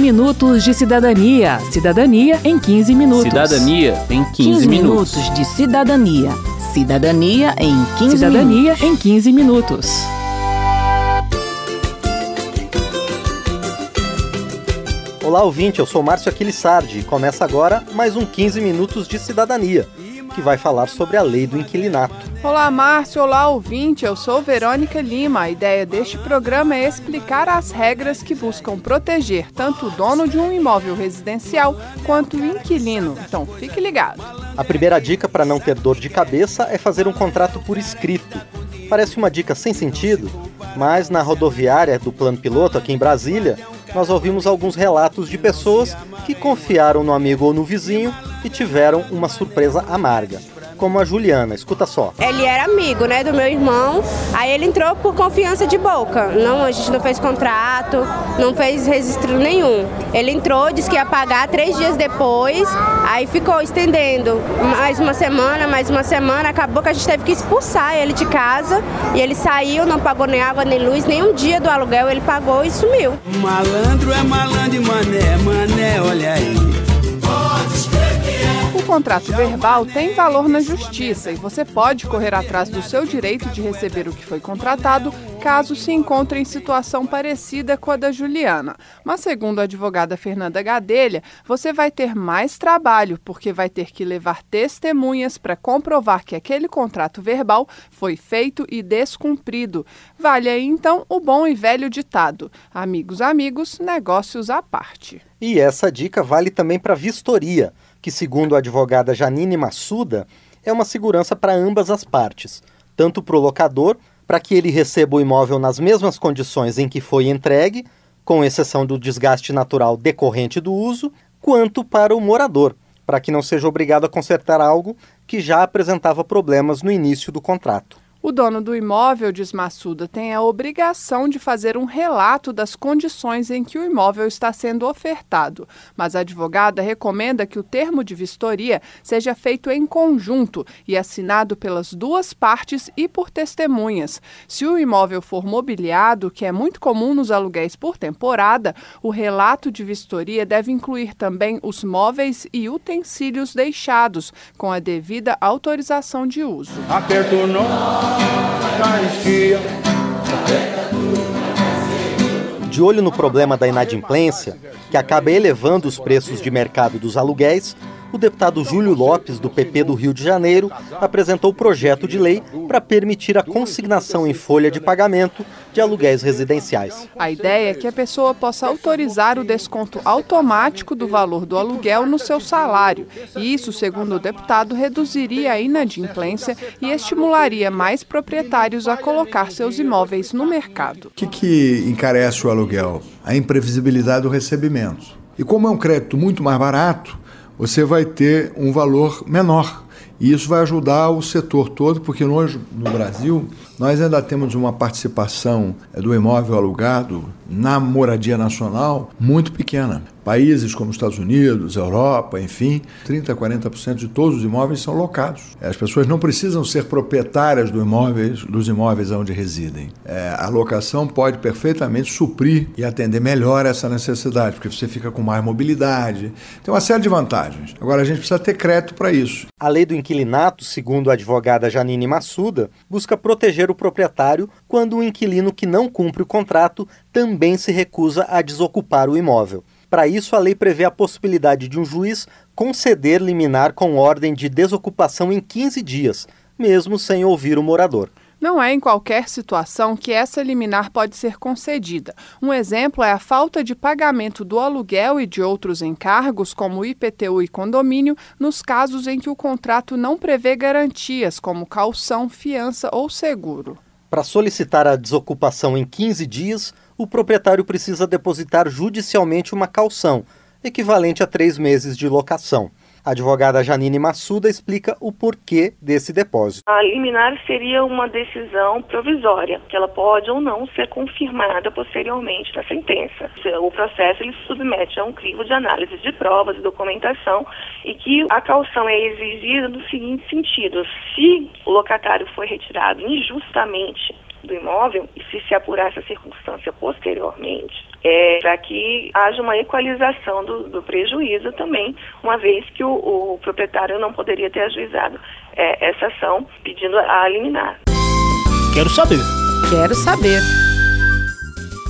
minutos de cidadania. Cidadania em 15 minutos. Cidadania em 15, 15 minutos de cidadania. Cidadania em 15 Cidadania em 15 minutos. Olá, ouvinte, eu sou Márcio Aquilissardi e começa agora mais um 15 Minutos de Cidadania, que vai falar sobre a lei do inquilinato. Olá, Márcio. Olá, ouvinte. Eu sou Verônica Lima. A ideia deste programa é explicar as regras que buscam proteger tanto o dono de um imóvel residencial quanto o inquilino. Então, fique ligado. A primeira dica para não ter dor de cabeça é fazer um contrato por escrito. Parece uma dica sem sentido, mas na rodoviária do Plano Piloto, aqui em Brasília, nós ouvimos alguns relatos de pessoas que confiaram no amigo ou no vizinho e tiveram uma surpresa amarga. Como a Juliana, escuta só. Ele era amigo, né, do meu irmão. Aí ele entrou por confiança de boca. Não, a gente não fez contrato, não fez registro nenhum. Ele entrou, disse que ia pagar três dias depois. Aí ficou estendendo mais uma semana, mais uma semana. Acabou que a gente teve que expulsar ele de casa. E ele saiu, não pagou nem água nem luz, nem um dia do aluguel ele pagou e sumiu. Malandro é malandro e mané, mané, olha aí. Contrato verbal tem valor na justiça e você pode correr atrás do seu direito de receber o que foi contratado caso se encontre em situação parecida com a da Juliana. Mas, segundo a advogada Fernanda Gadelha, você vai ter mais trabalho porque vai ter que levar testemunhas para comprovar que aquele contrato verbal foi feito e descumprido. Vale aí então o bom e velho ditado: amigos, amigos, negócios à parte. E essa dica vale também para vistoria que, segundo a advogada Janine Massuda, é uma segurança para ambas as partes, tanto para o locador, para que ele receba o imóvel nas mesmas condições em que foi entregue, com exceção do desgaste natural decorrente do uso, quanto para o morador, para que não seja obrigado a consertar algo que já apresentava problemas no início do contrato. O dono do imóvel, diz Massuda, tem a obrigação de fazer um relato das condições em que o imóvel está sendo ofertado, mas a advogada recomenda que o termo de vistoria seja feito em conjunto e assinado pelas duas partes e por testemunhas. Se o imóvel for mobiliado, que é muito comum nos aluguéis por temporada, o relato de vistoria deve incluir também os móveis e utensílios deixados, com a devida autorização de uso. Aperto não. De olho no problema da inadimplência, que acaba elevando os preços de mercado dos aluguéis, o deputado Júlio Lopes, do PP do Rio de Janeiro, apresentou projeto de lei para permitir a consignação em folha de pagamento de aluguéis residenciais. A ideia é que a pessoa possa autorizar o desconto automático do valor do aluguel no seu salário. E isso, segundo o deputado, reduziria a inadimplência e estimularia mais proprietários a colocar seus imóveis no mercado. O que, que encarece o aluguel? A imprevisibilidade do recebimento. E como é um crédito muito mais barato, você vai ter um valor menor. E isso vai ajudar o setor todo, porque hoje no Brasil nós ainda temos uma participação do imóvel alugado na moradia nacional muito pequena. Países como Estados Unidos, Europa, enfim, 30% a 40% de todos os imóveis são locados. As pessoas não precisam ser proprietárias do imóvel, dos imóveis onde residem. É, a locação pode perfeitamente suprir e atender melhor essa necessidade, porque você fica com mais mobilidade. Tem uma série de vantagens. Agora, a gente precisa ter crédito para isso. A lei do inquilinato, segundo a advogada Janine Massuda, busca proteger o proprietário quando o inquilino que não cumpre o contrato também se recusa a desocupar o imóvel. Para isso, a lei prevê a possibilidade de um juiz conceder liminar com ordem de desocupação em 15 dias, mesmo sem ouvir o morador. Não é em qualquer situação que essa liminar pode ser concedida. Um exemplo é a falta de pagamento do aluguel e de outros encargos, como IPTU e condomínio, nos casos em que o contrato não prevê garantias, como calção, fiança ou seguro. Para solicitar a desocupação em 15 dias, o proprietário precisa depositar judicialmente uma calção, equivalente a três meses de locação. A advogada Janine Massuda explica o porquê desse depósito. A liminar seria uma decisão provisória, que ela pode ou não ser confirmada posteriormente na sentença. O processo ele se submete a um crivo de análise de provas e documentação e que a calção é exigida no seguinte sentido: se o locatário foi retirado injustamente do imóvel, e se se apurar essa circunstância posteriormente, é, para que haja uma equalização do, do, prejuízo também, uma vez que o, o proprietário não poderia ter ajuizado é, essa ação pedindo a liminar. Quero saber. Quero saber.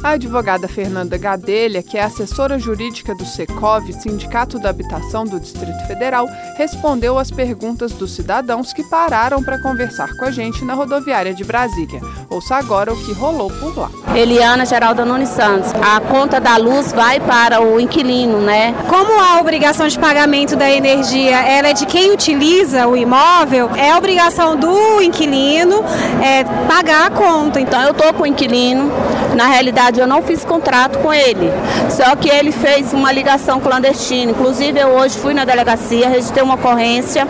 A advogada Fernanda Gadelha, que é assessora jurídica do Secov, Sindicato da Habitação do Distrito Federal, respondeu às perguntas dos cidadãos que pararam para conversar com a gente na rodoviária de Brasília. Ouça agora o que rolou por lá. Eliana Geralda Nunes Santos. A conta da luz vai para o inquilino, né? Como a obrigação de pagamento da energia ela é de quem utiliza o imóvel, é obrigação do inquilino é, pagar a conta. Então eu estou com o inquilino, na realidade eu não fiz contrato com ele. Só que ele fez uma ligação clandestina. Inclusive eu hoje fui na delegacia, registrei uma ocorrência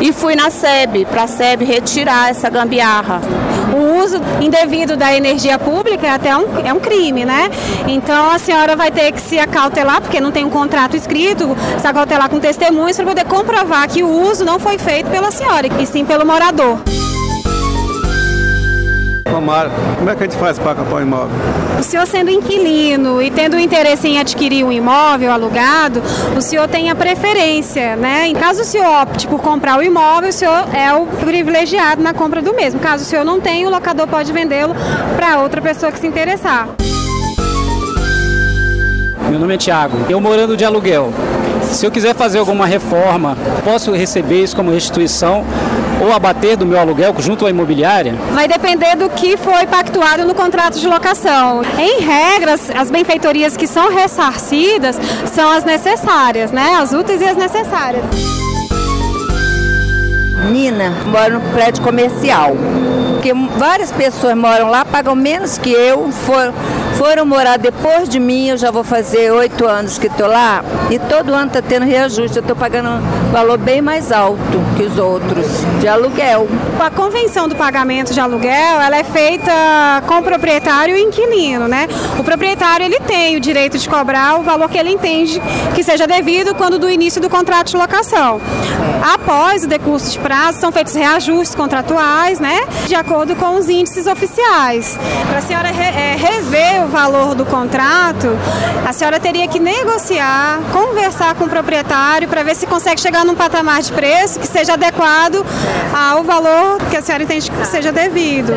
e fui na SEB, para a SEB retirar essa gambiarra. O uso indevido da energia pública é até um, é um crime, né? Então a senhora vai ter que se acautelar, porque não tem um contrato escrito, se acautelar com testemunhas para poder comprovar que o uso não foi feito pela senhora, e sim pelo morador. Romário, como é que a gente faz para comprar um imóvel? O senhor sendo inquilino e tendo interesse em adquirir um imóvel alugado, o senhor tem a preferência, né? Em caso o senhor opte por comprar o imóvel, o senhor é o privilegiado na compra do mesmo. Caso o senhor não tenha, o locador pode vendê-lo para outra pessoa que se interessar. Meu nome é Tiago. Eu morando de aluguel. Se eu quiser fazer alguma reforma, posso receber isso como restituição ou abater do meu aluguel junto à imobiliária? Vai depender do que foi pactuado no contrato de locação. Em regras, as benfeitorias que são ressarcidas são as necessárias, né? As úteis e as necessárias. Nina, moro no prédio comercial. Porque várias pessoas moram lá, pagam menos que eu, for, foram morar depois de mim, eu já vou fazer oito anos que estou lá, e todo ano está tendo reajuste, eu estou pagando um valor bem mais alto que os outros, de aluguel. A convenção do pagamento de aluguel, ela é feita com o proprietário e o inquilino, né? O proprietário, ele tem o direito de cobrar o valor que ele entende que seja devido quando do início do contrato de locação. Após o decurso de prazo, são feitos reajustes contratuais, né? De acordo com os índices oficiais. Para a senhora re, é, rever o valor do contrato, a senhora teria que negociar, conversar com o proprietário para ver se consegue chegar num patamar de preço que seja adequado ao valor que a senhora entende que seja devido.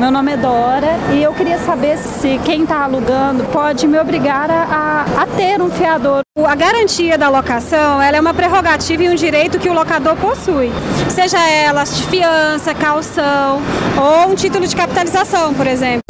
Meu nome é Dora e eu queria saber se quem está alugando pode me obrigar a, a, ter um fiador. A garantia da locação ela é uma prerrogativa e um direito que o locador possui, seja ela de fiança, calção ou um título de capitalização, por exemplo.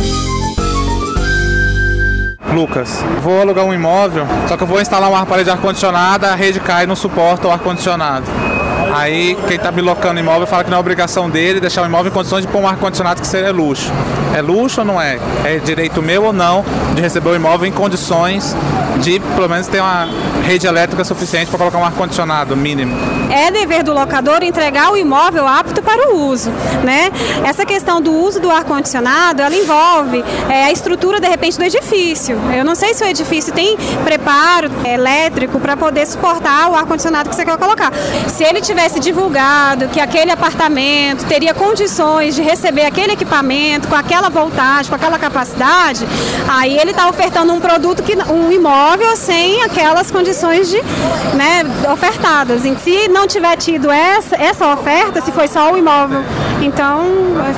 Lucas, vou alugar um imóvel, só que eu vou instalar uma parede ar-condicionada, a rede cai e não suporta o ar-condicionado. Aí quem está me locando o imóvel fala que não é obrigação dele deixar o imóvel em condições de pôr um ar-condicionado que seria luxo. É luxo ou não é? É direito meu ou não de receber o imóvel em condições de pelo menos ter uma rede elétrica suficiente para colocar um ar-condicionado mínimo. É dever do locador entregar o imóvel apto para o uso, né? Essa questão do uso do ar-condicionado, ela envolve é, a estrutura de repente do edifício. Eu não sei se o edifício tem preparo elétrico para poder suportar o ar-condicionado que você quer colocar. Se ele tivesse divulgado que aquele apartamento teria condições de receber aquele equipamento com aquela voltagem, com aquela capacidade, aí ele está ofertando um produto que um imóvel sem aquelas condições de, né, ofertadas. E se não tiver tido essa, essa oferta, se foi só o imóvel, então.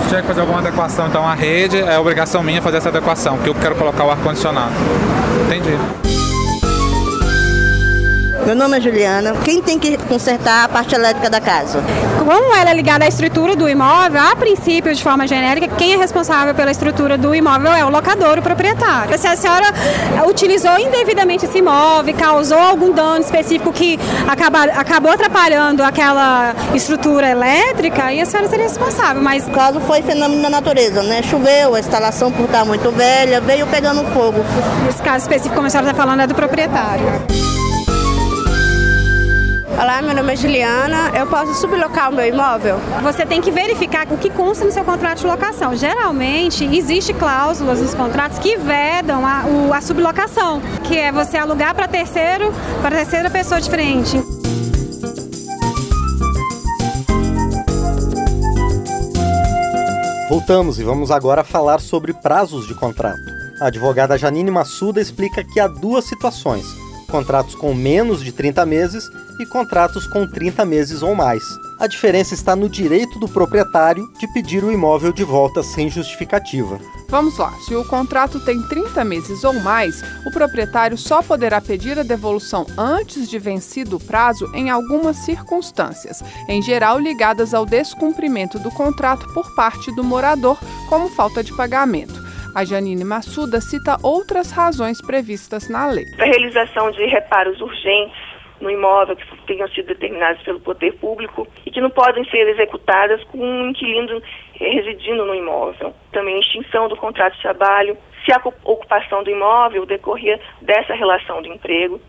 Se tiver que fazer alguma adequação, então a rede é obrigação minha fazer essa adequação, porque eu quero colocar o ar-condicionado. Entendi. Meu nome é Juliana. Quem tem que consertar a parte elétrica da casa? Como ela é ligada à estrutura do imóvel, a princípio, de forma genérica, quem é responsável pela estrutura do imóvel é o locador, o proprietário. Se a senhora utilizou indevidamente esse imóvel, causou algum dano específico que acaba, acabou atrapalhando aquela estrutura elétrica, aí a senhora seria responsável. Mas o caso foi fenômeno da natureza, né? Choveu, a instalação por estar muito velha, veio pegando fogo. Esse caso específico, como a senhora está falando, é do proprietário. Olá, meu nome é Juliana. Eu posso sublocar o meu imóvel? Você tem que verificar o que consta no seu contrato de locação. Geralmente, existe cláusulas nos contratos que vedam a, a sublocação, que é você alugar para terceiro, para terceira pessoa diferente. Voltamos e vamos agora falar sobre prazos de contrato. A advogada Janine Massuda explica que há duas situações: contratos com menos de 30 meses e contratos com 30 meses ou mais. A diferença está no direito do proprietário de pedir o imóvel de volta sem justificativa. Vamos lá, se o contrato tem 30 meses ou mais, o proprietário só poderá pedir a devolução antes de vencido o prazo em algumas circunstâncias, em geral ligadas ao descumprimento do contrato por parte do morador, como falta de pagamento. A Janine Massuda cita outras razões previstas na lei. A realização de reparos urgentes no imóvel que tenham sido determinados pelo poder público e que não podem ser executadas com um inquilino residindo no imóvel. Também extinção do contrato de trabalho, se a ocupação do imóvel decorrer dessa relação de emprego.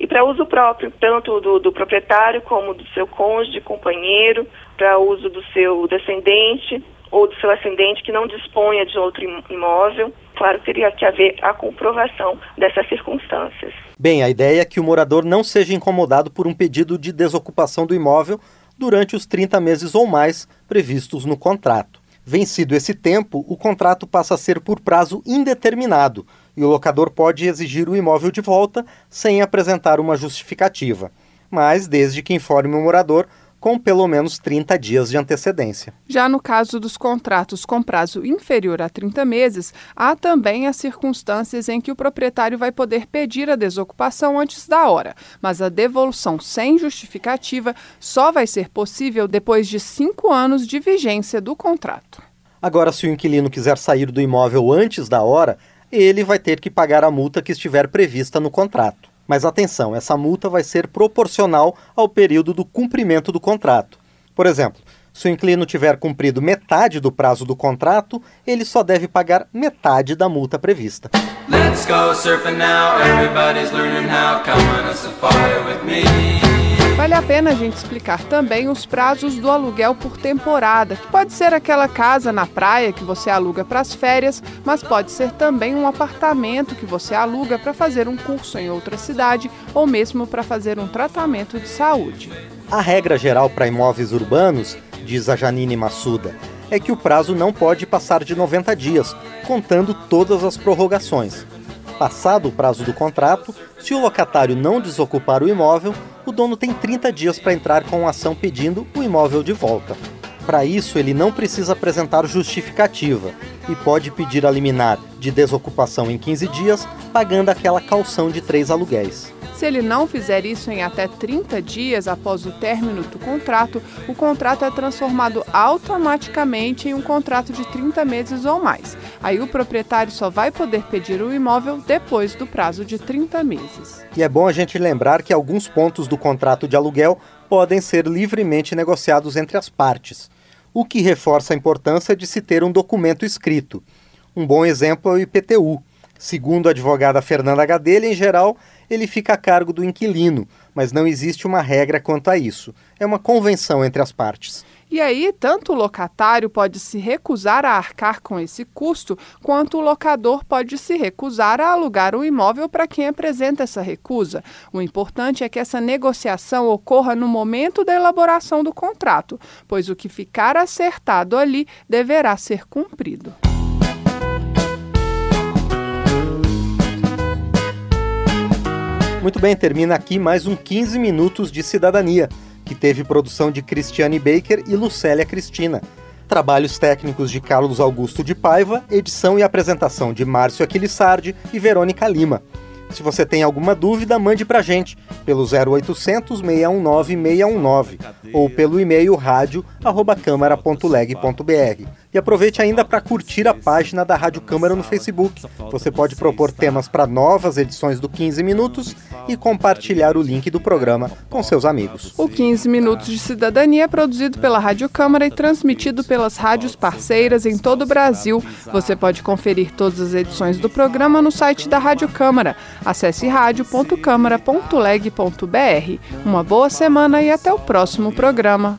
E para uso próprio, tanto do, do proprietário como do seu cônjuge, companheiro, para uso do seu descendente ou do seu ascendente que não disponha de outro imóvel. Claro, teria que haver a comprovação dessas circunstâncias. Bem, a ideia é que o morador não seja incomodado por um pedido de desocupação do imóvel durante os 30 meses ou mais previstos no contrato. Vencido esse tempo, o contrato passa a ser por prazo indeterminado e o locador pode exigir o imóvel de volta sem apresentar uma justificativa, mas desde que informe o morador com pelo menos 30 dias de antecedência. Já no caso dos contratos com prazo inferior a 30 meses, há também as circunstâncias em que o proprietário vai poder pedir a desocupação antes da hora, mas a devolução sem justificativa só vai ser possível depois de cinco anos de vigência do contrato. Agora, se o inquilino quiser sair do imóvel antes da hora, ele vai ter que pagar a multa que estiver prevista no contrato. Mas atenção, essa multa vai ser proporcional ao período do cumprimento do contrato. Por exemplo, se o inquilino tiver cumprido metade do prazo do contrato, ele só deve pagar metade da multa prevista. Let's go surfing now, everybody's learning how, come on a safari with me. Vale a pena a gente explicar também os prazos do aluguel por temporada, que pode ser aquela casa na praia que você aluga para as férias, mas pode ser também um apartamento que você aluga para fazer um curso em outra cidade ou mesmo para fazer um tratamento de saúde. A regra geral para imóveis urbanos, diz a Janine Massuda, é que o prazo não pode passar de 90 dias, contando todas as prorrogações. Passado o prazo do contrato, se o locatário não desocupar o imóvel, o dono tem 30 dias para entrar com ação pedindo o imóvel de volta. Para isso, ele não precisa apresentar justificativa e pode pedir a liminar de desocupação em 15 dias, pagando aquela calção de três aluguéis. Se ele não fizer isso em até 30 dias após o término do contrato, o contrato é transformado automaticamente em um contrato de 30 meses ou mais. Aí o proprietário só vai poder pedir o imóvel depois do prazo de 30 meses. E é bom a gente lembrar que alguns pontos do contrato de aluguel podem ser livremente negociados entre as partes, o que reforça a importância de se ter um documento escrito. Um bom exemplo é o IPTU. Segundo a advogada Fernanda Gadelha, em geral, ele fica a cargo do inquilino, mas não existe uma regra quanto a isso. É uma convenção entre as partes. E aí, tanto o locatário pode se recusar a arcar com esse custo, quanto o locador pode se recusar a alugar o imóvel para quem apresenta essa recusa. O importante é que essa negociação ocorra no momento da elaboração do contrato, pois o que ficar acertado ali deverá ser cumprido. Muito bem, termina aqui mais um 15 minutos de cidadania, que teve produção de Cristiane Baker e Lucélia Cristina. Trabalhos técnicos de Carlos Augusto de Paiva, edição e apresentação de Márcio Aquilissardi e Verônica Lima. Se você tem alguma dúvida, mande pra gente pelo 0800 619 619 ou pelo e-mail rádio@câmara.leg.br. E aproveite ainda para curtir a página da Rádio Câmara no Facebook. Você pode propor temas para novas edições do 15 Minutos e compartilhar o link do programa com seus amigos. O 15 Minutos de Cidadania é produzido pela Rádio Câmara e transmitido pelas rádios parceiras em todo o Brasil. Você pode conferir todas as edições do programa no site da Rádio Câmara. Acesse rádio.câmara.leg.br. Uma boa semana e até o próximo programa.